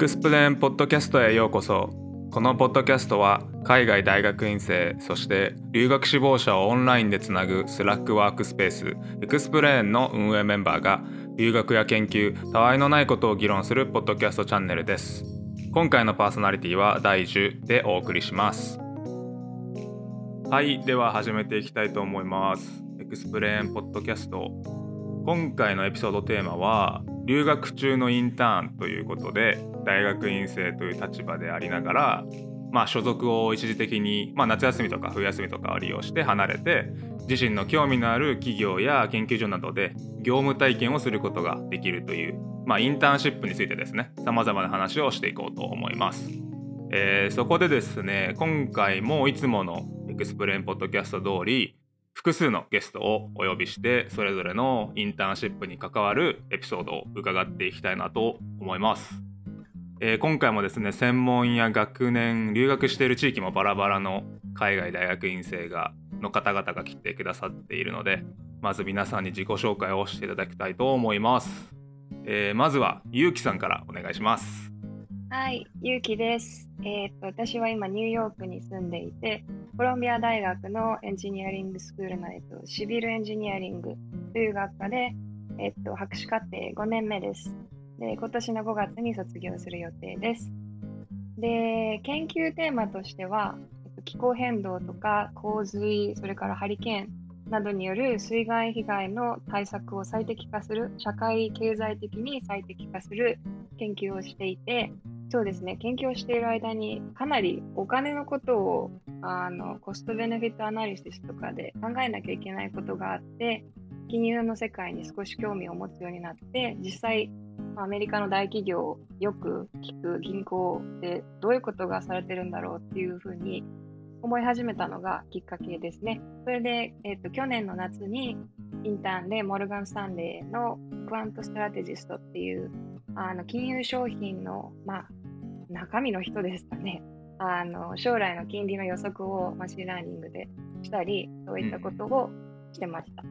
XPLANE ポッドキャストへようこそ。このポッドキャストは海外大学院生そして留学志望者をオンラインでつなぐスラックワークスペース XPLANE の運営メンバーが留学や研究たわいのないことを議論するポッドキャストチャンネルです。今回のパーソナリティは第10でお送りします。はい。では始めていきたいと思います。 XPLANE ポッドキャスト。今回のエピソードテーマは留学中のインターンということで大学院生という立場でありながら、まあ、所属を一時的に、まあ、夏休みとか冬休みとかを利用して離れて自身の興味のある企業や研究所などで業務体験をすることができるという、まあ、インターンシップについてですねさまざまな話をしていこうと思います。えー、そこでですね今回もいつものエクスプレンポッドキャスト通り複数のゲストをお呼びしてそれぞれのインターンシップに関わるエピソードを伺っていきたいなと思います。えー、今回もですね専門や学年留学している地域もバラバラの海外大学院生がの方々が来てくださっているのでまず皆さんに自己紹介をしていただきたいと思います。えー、まずはゆうきさんからお願いします。はい、ゆうきです。えー、っと私は今ニューヨークに住んでいて、コロンビア大学のエンジニアリングスクールの、えっと、シビルエンジニアリングという学科で、えっと、博士課程5年目です。で、今年の5月に卒業する予定です。で、研究テーマとしては、気候変動とか洪水、それからハリケーンなどによる水害被害の対策を最適化する、社会経済的に最適化する研究をしていて、そうですね、研究をしている間にかなりお金のことをあのコストベネフィットアナリシスとかで考えなきゃいけないことがあって、金融の世界に少し興味を持つようになって、実際、アメリカの大企業をよく聞く銀行でどういうことがされてるんだろうっていうふうに思い始めたのがきっかけですね。それで、えーと、去年の夏にインターンでモルガン・スタンレーのQuant Strategist っていうあの金融商品の、まあ、中身の人ですかね。あの将来の金利の予測を machine learning でしたり、そういったことをしてました。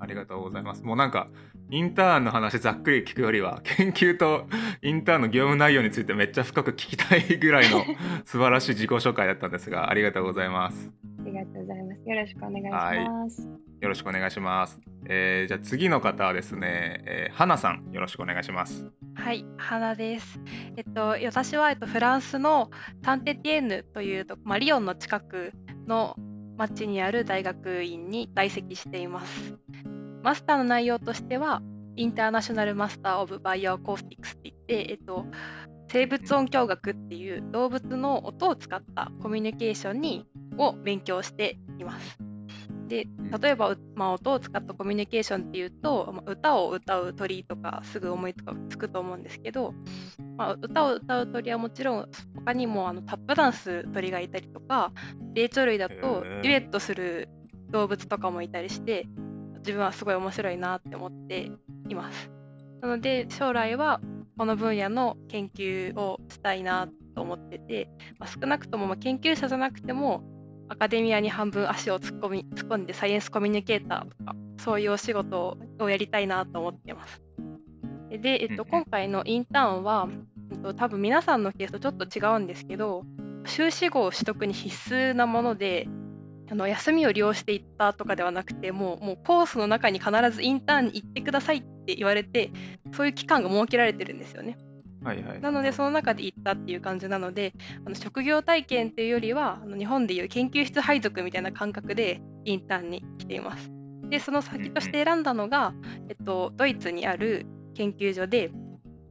ありがとうございます。もうなんかインターンの話ざっくり聞くよりは 研究とインターンの業務内容についてめっちゃ深く聞きたいぐらいの 素晴らしい自己紹介だったんですがありがとうございます。ありがとうございます。よろしくお願いします。よろしくお願いします。えー、じゃあ次の方はですね、えー、花さんよろしくお願いします。はい、花です。えっと私はえっとフランスのサンテティエンヌというとまあリヨンの近くの町にある大学院に在籍しています。マスターの内容としては、 International Master of Bioacoustics って言って、えっと、生物音響学っていう動物の音を使ったコミュニケーションにを勉強しています。で例えば、まあ、音を使ったコミュニケーションっていうと、まあ、歌を歌う鳥とかすぐ思いつくと思うんですけど、まあ、歌を歌う鳥はもちろん他にもあのタップダンス鳥がいたりとか霊長類だとデュエットする動物とかもいたりして自分はすごい面白いなって思っています。なので将来はこの分野の研究をしたいなと思ってて、まあ、少なくともま研究者じゃなくてもアカデミアに半分足を突っ込み突っ込んでサイエンスコミュニケーターとかそういうお仕事をやりたいなと思ってます。で、えっと、今回のインターンは、えっと、多分皆さんのケースとちょっと違うんですけど修士号取得に必須なものであの休みを利用していったとかではなくてもうもうコースの中に必ずインターンに行ってくださいって言われてそういう期間が設けられてるんですよね。はいはい、なのでその中で行ったっていう感じなのであの職業体験っていうよりはあの日本でいう研究室配属みたいな感覚でインターンに来ています。でその先として選んだのが、えっと、ドイツにある研究所で、えっ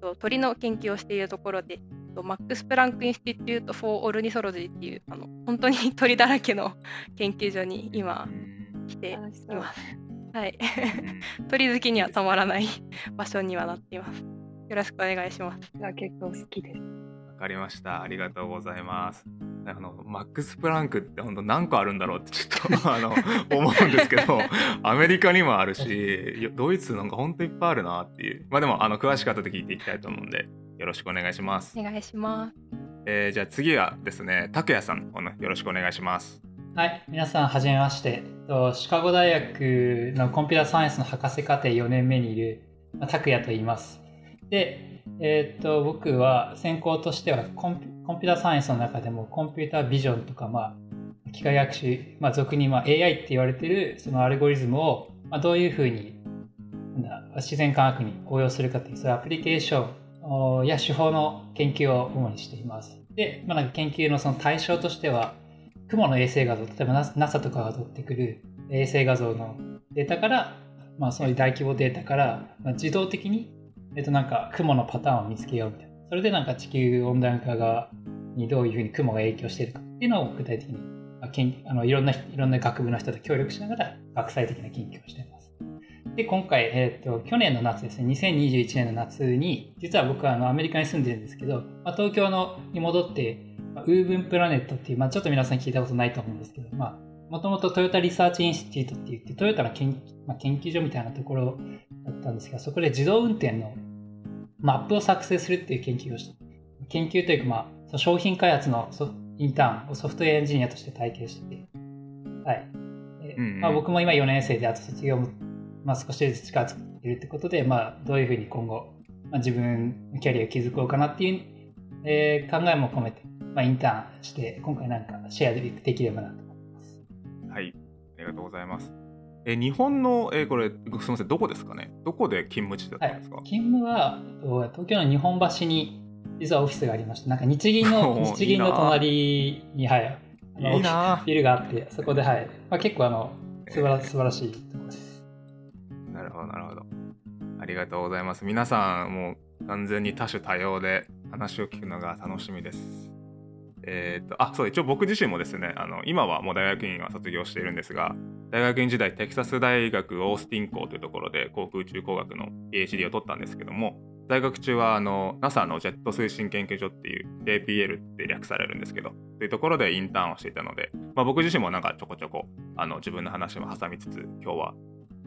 と、鳥の研究をしているところでと Max Planck Institute for Ornithology っていうあの本当に 鳥だらけの研究所に今来ています。はい、鳥好きにはたまらない場所にはなっています。よろしくお願いします。結構好きです。わかりました。ありがとうございます。あのマックス・プランクって本当何個あるんだろうってちょっと あの思うんですけどアメリカにもあるしドイツなんか本当いっぱいあるなっていうまあでもあの詳しかったと聞いていきたいと思うんでよろしくお願いします。お願いします。えー、じゃあ次はですね、拓也さん、よろしくお願いします。はい、皆さんはじめまして。シカゴ大学のコンピューターサイエンスの博士課程4年目にいる拓也と言います。で、えー、っと僕は専攻としてはコンピューターサイエンスの中でもコンピュータービジョンとか、まあ、機械学習、まあ、俗にまあ AI って言われてるそのアルゴリズムを、まあ、どういうふうに自然科学に応用するかというそういうアプリケーションや手法の研究を主にしています。で、まあ、なんか研究のその対象としては雲の衛星画像例えば NASA とかが取ってくる衛星画像のデータから、まあ、そういう大規模データから、まあ、自動的に、えっと、なんか雲のパターンを見つけようみたいなそれでなんか地球温暖化がにどういうふうに雲が影響しているかっていうのを具体的に、まあ、あのいろんないろんな学部の人と協力しながら学際的な研究をしています。で今回、えーと、去年の夏ですね2021年の夏に実は僕はあのアメリカに住んでるんですけど、まあ、東京のに戻ってまあ、 Woven Planet っていう、まあ、ちょっと皆さん聞いたことないと思うんですけど、まあ、もともと Toyota Research Institute って言って、トヨタの研,、まあ、研究所みたいなところだったんですが、そこで自動運転のマップを作成するっていう研究をした。研究というか、まあ、商品開発のインターンをソフトウェアエンジニアとして体験してて、はい。まあ、僕も今4年生で、あと卒業も、まあ、少しずつ近づいてるってことで、まあ、どういうふうに今後、まあ、自分のキャリアを築こうかなっていう、えー、考えも込めて、まあ、インターンして、今回なんかシェアできればなと思います。はい、ありがとうございます。え日本の、えこれ、すみません、どこですかね？どこで勤務地だったんですか、はい、勤務は、東京の日本橋に実はオフィスがありまして、なんか日銀の、日銀の隣に、はい、いいなビルがあって、そこで、はい、まあ、結構あの素晴ら素晴らしいところです。なるほど、なるほど。ありがとうございます。皆さん、もう完全に多種多様で話を聞くのが楽しみです。えーと、あそう一応僕自身もですねあの今はもう大学院は卒業しているんですが大学院時代テキサス大学オースティン校というところで航空宇宙工学の PhD を取ったんですけども在学中はあの NASA のジェット推進研究所っていう JPL って略されるんですけどというところでインターンをしていたので、まあ、僕自身もなんかちょこちょこあの自分の話も挟みつつ今日は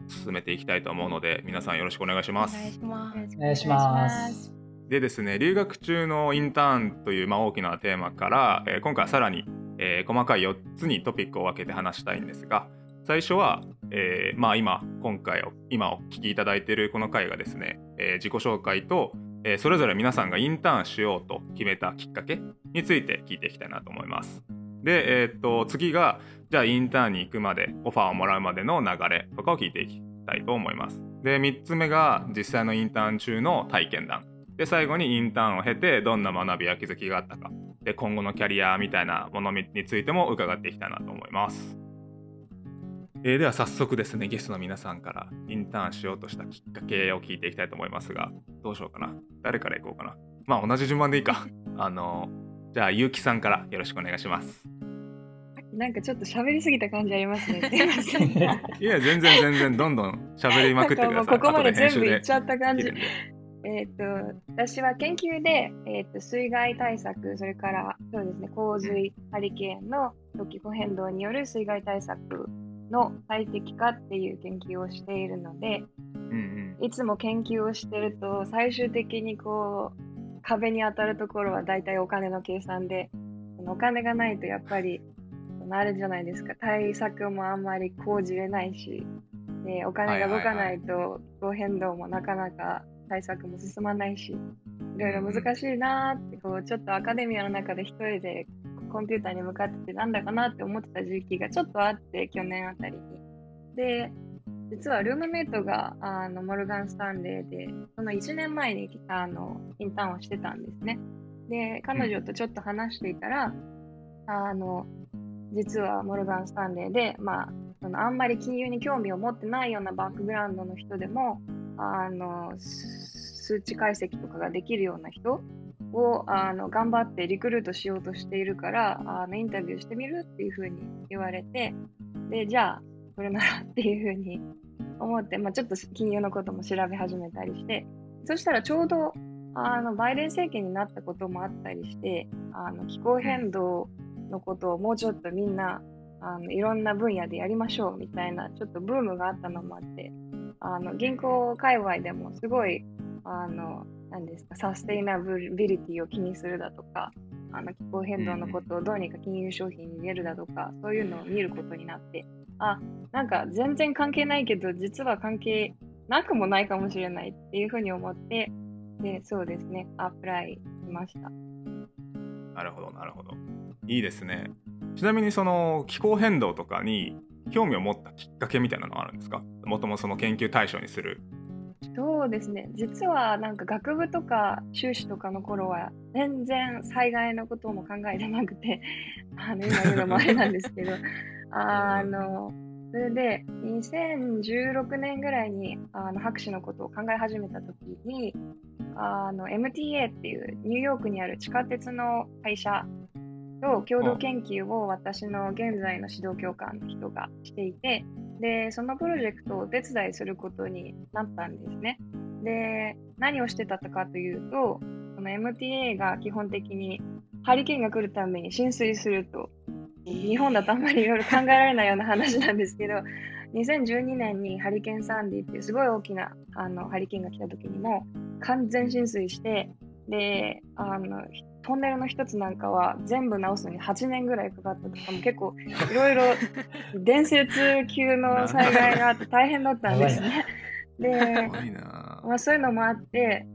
進めていきたいと思うので皆さんよろしくお願いします。お願いします。でですね留学中のインターンという、まあ、大きなテーマから、えー、今回はさらに、えー、細かい4つにトピックを分けて話したいんですが最初は、えー、まあ、今今回を今お聞きいただいているこの回がですね、え自己紹介と、えそれぞれ皆さんがインターンしようと決めたきっかけについて聞いていきたいなと思います。で、えー、っと次がじゃあインターンに行くまでオファーをもらうまでの流れとかを聞いていきたいと思います。で3つ目が実際のインターン中の体験談で最後にインターンを経てどんな学びや気づきがあったかで今後のキャリアみたいなものについても伺っていきたいなと思います。えー、では早速ですねゲストの皆さんからインターンしようとしたきっかけを聞いていきたいと思いますがどうしようかな誰からいこうかなまあ同じ順番でいいか あのじゃあゆうきさんからよろしくお願いしますなんかちょっと喋りすぎた感じありますね。いや全然全然どんどん喋りまくってください。ここまで全部いっちゃった感じ。えーと、私は研究で、えーと、水害対策、それからそうです、ね、洪水、ハリケーンの気候変動による水害対策の最適化っていう研究をしているので、うんうん、いつも研究をしてると最終的にこう壁に当たるところは大体お金の計算でお金がないとやっぱりあれじゃないですか。対策もあんまり講じれないしでお金が動かないと気候変動もなかなか対策も進まないし、いろいろ難しいなって、こう、ちょっとアカデミアの中で一人でコンピューターに向かっててなんだかなって思ってた時期がちょっとあって、去年あたりに。で、実はルームメイトがあのモルガン・スタンレーで、その1年前にあのインターンをしてたんですね。で、彼女とちょっと話していたら、あの、実はモルガン・スタンレーで、まあ、そのあんまり金融に興味を持ってないようなバックグラウンドの人でも、あの数値解析とかができるような人をあの頑張ってリクルートしようとしているからあのインタビューしてみるっていうふうに言われてでじゃあそれならっていうふうに思って、まあ、ちょっと金融のことも調べ始めたりしてそしたらちょうどあのバイデン政権になったこともあったりしてあの気候変動のことをもうちょっとみんなあのいろんな分野でやりましょうみたいなちょっとブームがあったのもあってあの銀行界隈でもすごいあの何ですかサステイナビリティを気にするだとかあの気候変動のことをどうにか金融商品に入れるだとか、そういうのを見ることになってあなんか全然関係ないけど実は関係なくもないかもしれないっていうふうに思ってで、そうですね、アプライしました。なるほどなるほど。いいですね。ちなみにその気候変動とかに興味を持ったきっかけみたいなのはあるんですか？もともその研究対象にするそうですね、実はなんか学部とか修士とかの頃は全然災害のことも考えてなくて、あの今言うのもあれなんですけど、あの、それで2016年ぐらいにあの博士のことを考え始めた時に、あの MTA っていうニューヨークにある地下鉄の会社と共同研究を私の現在の指導教官の人がしていて、で、そのプロジェクトをお手伝いすることになったんですね。で、何をしてたかというと、この MTA が基本的にハリケーンが来るために浸水すると、日本だとあんまりいろいろ考えられないような話なんですけど、2012年にハリケーンサンディっていうすごい大きなあのハリケーンが来た時にも完全浸水してであのトンネルの一つなんかは全部直すのに8年ぐらいかかったとかも結構 いろいろ伝説級の災害があって大変だったんですね。で、まあ、そういうのもあって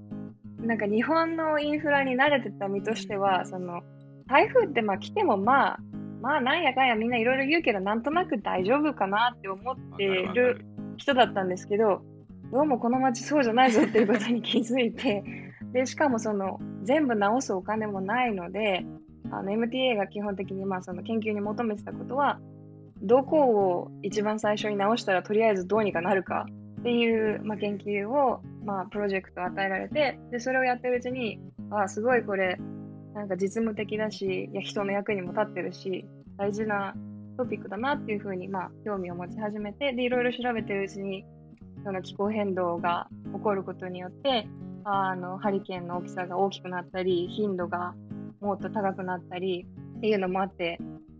なんか日本のインフラに慣れてた身としてはその台風ってまあ来てもまあまあなんやかんやみんないろいろ言うけどなんとなく大丈夫かなって思ってる人だったんですけどどうもこの町そうじゃないぞっていうことに気づいてでしかもその全部直すお金もないのであの MTA が基本的にまあその研究に求めてたことはどこを一番最初に直したらとりあえずどうにかなるかっていう、まあ、研究を、まあ、プロジェクト与えられてでそれをやってるうちにあすごいこれなんか実務的だしいや人の役にも立ってるし大事なトピックだなっていうふうに、まあ、興味を持ち始めてでいろいろ調べてるうちにその気候変動が起こることによってあのハリケーンの大きさが大きくなったり頻度がもっと高くなったりっていうのもあって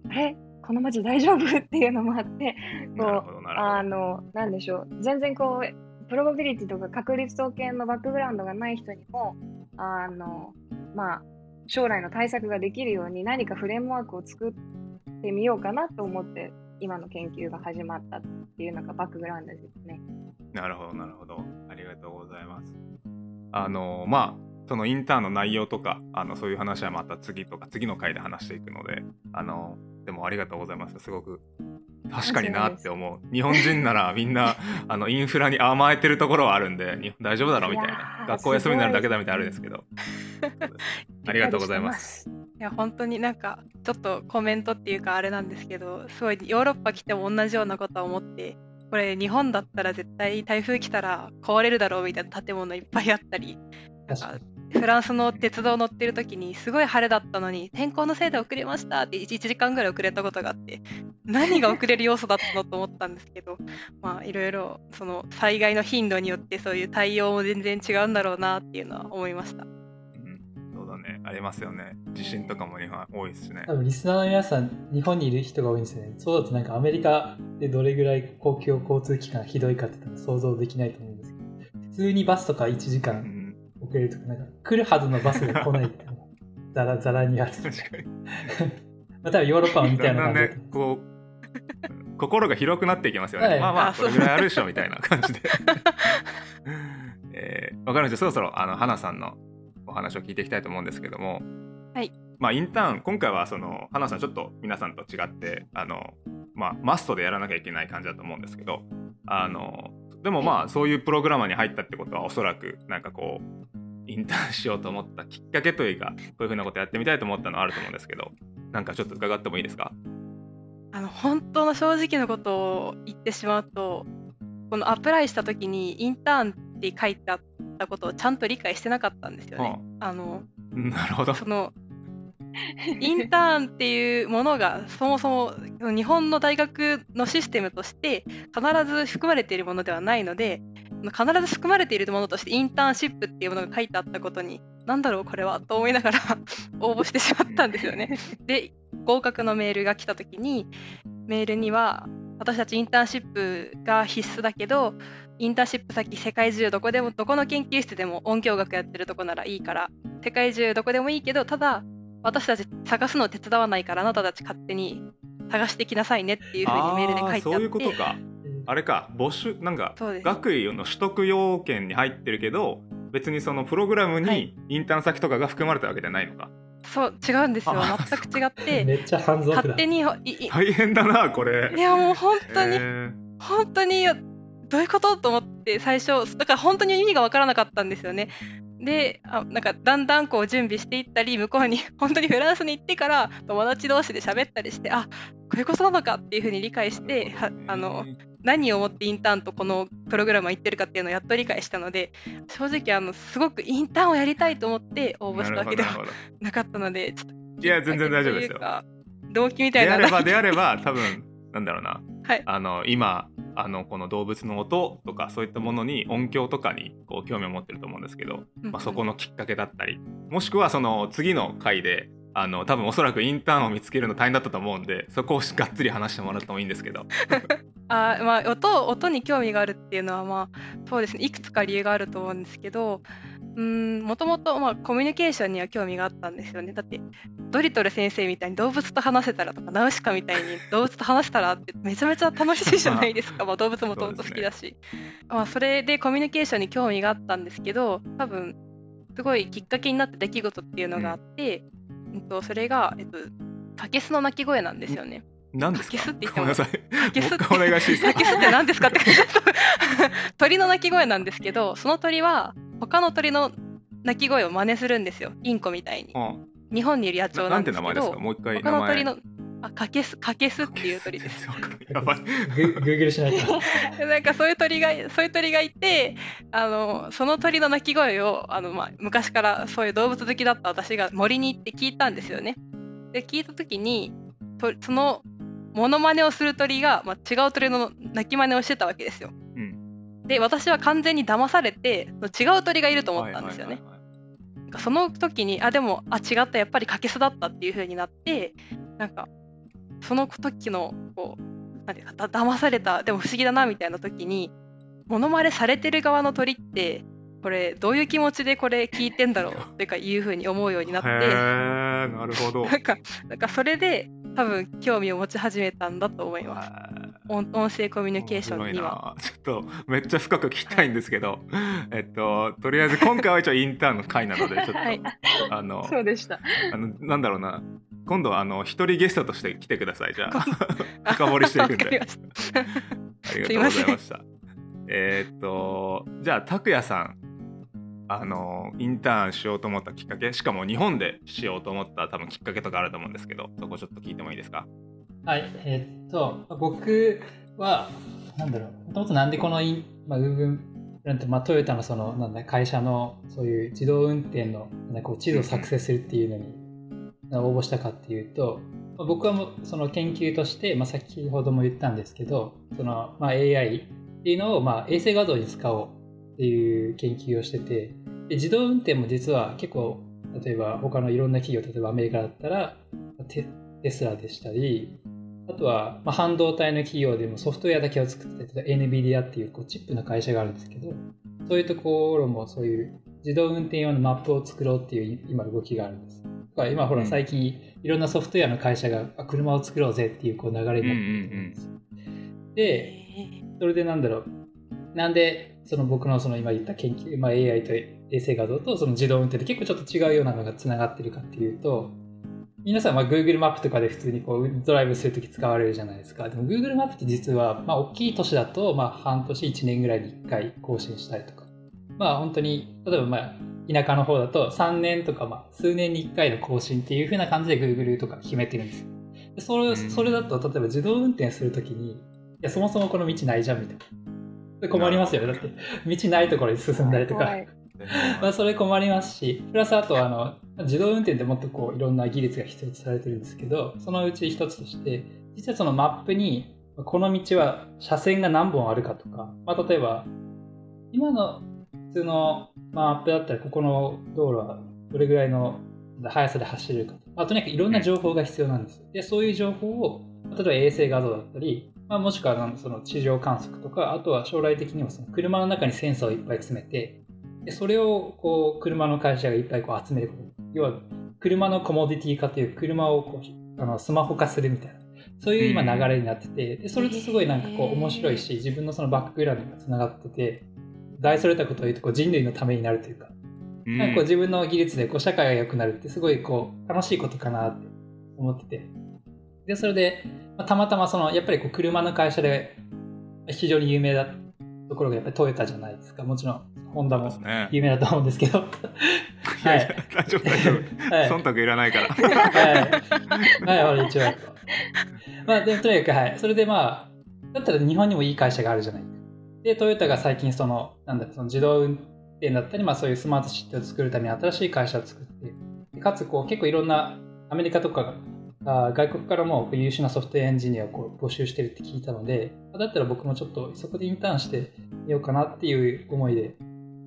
あれ？この街大丈夫？っていうのもあって こうあのなんでしょう？全然こうプロバビリティとか確率統計のバックグラウンドがない人にもあのまあ将来の対策ができるように何かフレームワークを作ってみようかなと思って今の研究が始まったっていうのがバックグラウンドですね。なるほどなるほど。ありがとうございます。あのまあそのインターンの内容とかあのそういう話はまた次とか次の回で話していくのであのでもありがとうございます。すごく確かになって思う。日本人ならみんな あのインフラに甘えてるところはあるんで大丈夫だろうみたいな。学校休みになるだけだみたいなあるんですけど。ありがとうございます。いや本当になんかちょっとコメントっていうかあれなんですけどすごいヨーロッパ来ても同じようなことは思ってこれ日本だったら絶対台風来たら壊れるだろうみたいな建物いっぱいあったりなんかフランスの鉄道乗ってる時にすごい晴れだったのに天候のせいで遅れましたって1時間ぐらい遅れたことがあって何が遅れる要素だったのと思ったんですけど まあいろいろその災害の頻度によってそういう対応も全然違うんだろうなっていうのは思いました。ねありますよね。地震とかも日本多いですしね。多分リスナーの皆さん日本にいる人が多いんですよね。そうだとなんかアメリカでどれぐらい公共交通機関ひどいかって想像できないと思うんですけど普通にバスとか1時間遅れるとかなんか来るはずのバスが来ないって ザラザラにある確かに。まあ多分ヨーロッパもみたいな感じで、ね、こう心が広くなっていきますよね、はい、まあまあこれぐらいあるでしょみたいな感じで。えー、分かるんですそろそろあの花さんのお話を聞いていきたいと思うんですけども、はい、まあ、インターン今回はその花さんちょっと皆さんと違ってあの、まあ、マストでやらなきゃいけない感じだと思うんですけどあのでもまあそういうプログラマーに入ったってことはおそらくなんかこうインターンしようと思ったきっかけというかこういうふうなことやってみたいと思ったのはあると思うんですけどなんかちょっと伺ってもいいですか？あの本当の正直なことを言ってしまうとこのアプライした時にインターンって書いてあったことをちゃんと理解してなかったんですよね。あのなるほどそのインターンっていうものがそもそも日本の大学のシステムとして必ず含まれているものではないので必ず含まれているものとしてインターンシップっていうものが書いてあったことに何だろうこれはと思いながら 応募してしまったんですよね。で合格のメールが来た時にメールには私たちインターンシップが必須だけどインターンシップ先世界中どこでもどこの研究室でも音響学やってるとこならいいから世界中どこでもいいけどただ私たち探すの手伝わないからあなたたち勝手に探してきなさいねっていうふうにメールで書いてあって。そういうことか。あれか募集なんか学位の取得要件に入ってるけど別にそのプログラムはにい。インターン先とかが含まれたわけじゃないのか。そう違うんですよ。あ全く違って めっちゃ勝手にいい。大変だなこれ。いやもう本当に、えー。本当にどういうこと？と思って最初だから本当に意味が分からなかったんですよね。であなんかだんだんこう準備していったり向こうに 本当にフランスに行ってから友達同士で喋ったりしてあこういうことなのかっていうふうに理解してはあの何をもってインターンとこのプログラムは言ってるかっていうのをやっと理解したので正直あのすごくインターンをやりたいと思って応募したわけではなかったのでちょっとどいや全然大丈夫ですよ。動機みたいな。であればであれば多分なんだろうなはい。あの今あのこの動物の音とかそういったものに音響とかにこう興味を持ってると思うんですけど、うんまあ、そこのきっかけだったりもしくはその次の回であの多分おそらくインターンを見つけるの大変だったと思うんでそこをがっつり話してもらってもいいんですけど。あーまあ、音音に興味があるっていうのは、まあ、そうですね。いくつか理由があると思うんですけどうーんもともと、まあ、コミュニケーションには興味があったんですよね。だってドリトル先生みたいに動物と話せたらとかナウシカみたいに 動物と話せたらってめちゃめちゃ楽しいじゃないですか、まあ、動物もともと好きだし。そ,、まあ、それでコミュニケーションに興味があったんですけど多分すごいきっかけになった出来事っていうのがあって、うん。とそれが、えっと、カケスの鳴き声なんですよね。何ですか？って言ってもごめんなさい。カケスってすって何ですかって 鳥の鳴き声なんですけどその鳥は他の鳥の鳴き声を真似するんですよ。インコみたいに。うん。日本にいる野鳥ななんてなんですけど名前ですか？もう一回名前。他の鳥のあカケスカケスっていう鳥です。やばい。グ グーグルしないと。なんかそういう鳥がそういう鳥がいてあのその鳥の鳴き声をあの、まあ、昔からそういう動物好きだった私が森に行って聞いたんですよね。で聞いた時にとそのモノマネをする鳥が、まあ、違う鳥の鳴き真似をしてたわけですよ。うんで私は完全に騙されて違う鳥がいると思ったんですよね。その時にあでもあ違ったやっぱりカケスだったっていう風になってなんかその時のこうなんていうかだ騙されたでも不思議だなみたいな時にモノマネされてる側の鳥ってこれどういう気持ちでこれ聞いてんだろうっていうかいう風に思うようになってなるほど。なんかなんかそれで多分興味を持ち始めたんだと思います音音声コミュニケーションには。ちょっとめっちゃ深く聞きたいんですけど、えっととりあえず今回は一応インターンの回なのでちょっと、はい。あのそうでした。あのなんだろうな。今度はあの一人ゲストとして来てくださいじゃあ。あ深掘りしていくんで。ありがとうございましたえーっとじゃあ拓也さんあのインターンしようと思ったきっかけしかも日本でしようと思った多分きっかけとかあると思うんですけどそこちょっと聞いてもいいですか？はい、えーっと、僕は、なんだろう、もともとなんでこのイン、まあ、Google なんて、まあ、トヨタのその、なんだ、会社の、そういう自動運転の、なんかこう、地図を作成するっていうのに、応募したかっていうと、まあ僕はもその研究として、まあ、先ほども言ったんですけど、その、まあ、AI っていうのを、まあ、衛星画像に使おうっていう研究をしてて、で自動運転も実は結構、例えば他のいろんな企業、例えばアメリカだったら、テテスラでしたり、あとは、まあ、半導体の企業でもソフトウェアだけを作ってたり、NVIDIA っていうこうチップの会社があるんですけど、そういうところもそういう自動運転用のマップを作ろうっていう今動きがあるんです。今ほらうん最近いろんなソフトウェアの会社があ車を作ろうぜっていうこう流れになってるんです。で、えそれでなんだろう。なんで、その僕のその今言った研究、まあ、AI と衛星画像とその自動運転って結構ちょっと違うようなのがつながってるかっていうと、皆さんは Google マップとかで普通にこうドライブするとき使われるじゃないですか。でも Google マップって実は、まあ、大きい都市だと、まあ、半年、1年ぐらいに1回更新したりとか。まあ、本当に、例えば、まあ、田舎の方だと3年とか、まあ、数年に1回の更新っていう風な感じで Google とか決めてるんですよ。でそれうんそれだと、例えば自動運転するときに、いや、そもそもこの道ないじゃんみたいな。で困りますよね。だって、道ないところに進んだりとか。まあ、それ困りますし、プラスあとあの自動運転ってもっとこういろんな技術が必要とされてるんですけど、そのうち一つとして、実はそのマップに、この道は車線が何本あるかとか、まあ、例えば、今の普通のマップだったら、ここの道路はどれぐらいの速さで走れるかとか、まあ、とにかくいろんな情報が必要なんです。で、そういう情報を、例えば衛星画像だったり、まあ、もしくはその地上観測とか、あとは将来的にはその車の中にセンサーをいっぱい詰めて、でそれをこう車の会社がいっぱいこう集めること要は車のコモディティ化という車をこうあのスマホ化するみたいな。そういう今流れになっててでそれってすごいなんかこう面白いし自分のそのバックグラウンドがつながってて大それたことを言うとこう人類のためになるというか、うん。なんかこう自分の技術でこう社会が良くなるってすごいこう楽しいことかなって思ってて。でそれで、まあたまたまそのやっぱりこう車の会社で非常に有名だところがやっぱりトヨタじゃないですかもちろんホンダも。有名だと思うんですけど いやいや大丈夫大丈夫。はい忖度いらないから。はい、はい、俺一応。まあ、でもとにかく、はい。それでまあ、だったら日本にもいい会社があるじゃないか。で、トヨタが最近、その、なんだその自動運転だったり、まあそういうスマートシティを作るために新しい会社を作って、でかつ、こう、結構いろんなアメリカとか外国からも優秀なソフトウェアエンジニアをこう募集してるって聞いたので、あだったら僕もちょっとそこでインターンしてみようかなっていう思いで、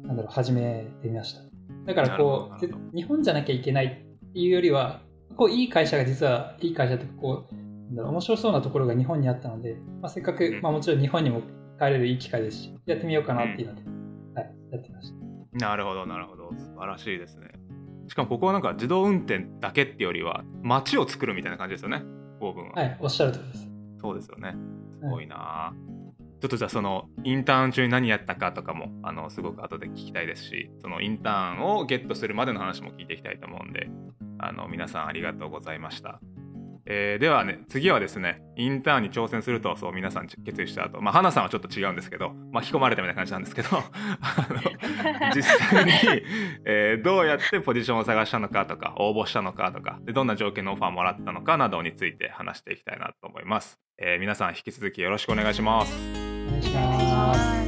なんだろう、始めてみました。だからこう、日本じゃなきゃいけないっていうよりは、こういい会社が実はいい会社とかこうなんだろう面白そうなところが日本にあったので、まあ、せっかく、うんまあ、もちろん日本にも帰れるいい機会ですしやってみようかなっていうので、はい、やってましたなるほどなるほど素晴らしいですね。しかもここはなんか自動運転だけってよりは街を作るみたいな感じですよね。オーブンは。はいおっしゃるとりですそうですよね。すごいな、ちょっとじゃあそのインターン中に何やったかとかもあのすごく後で聞きたいですしそのインターンをゲットするまでの話も聞いていきたいと思うんであの皆さんありがとうございました。えーではね次はですねインターンに挑戦するとそう皆さん決意した後まあ花さんはちょっと違うんですけど巻き込まれたみたいな感じなんですけど 実際に、えーどうやってポジションを探したのかとか応募したのかとかでどんな条件のオファーもらったのかなどについて話していきたいなと思います、えー皆さん引き続きよろしくお願いします。お願いします。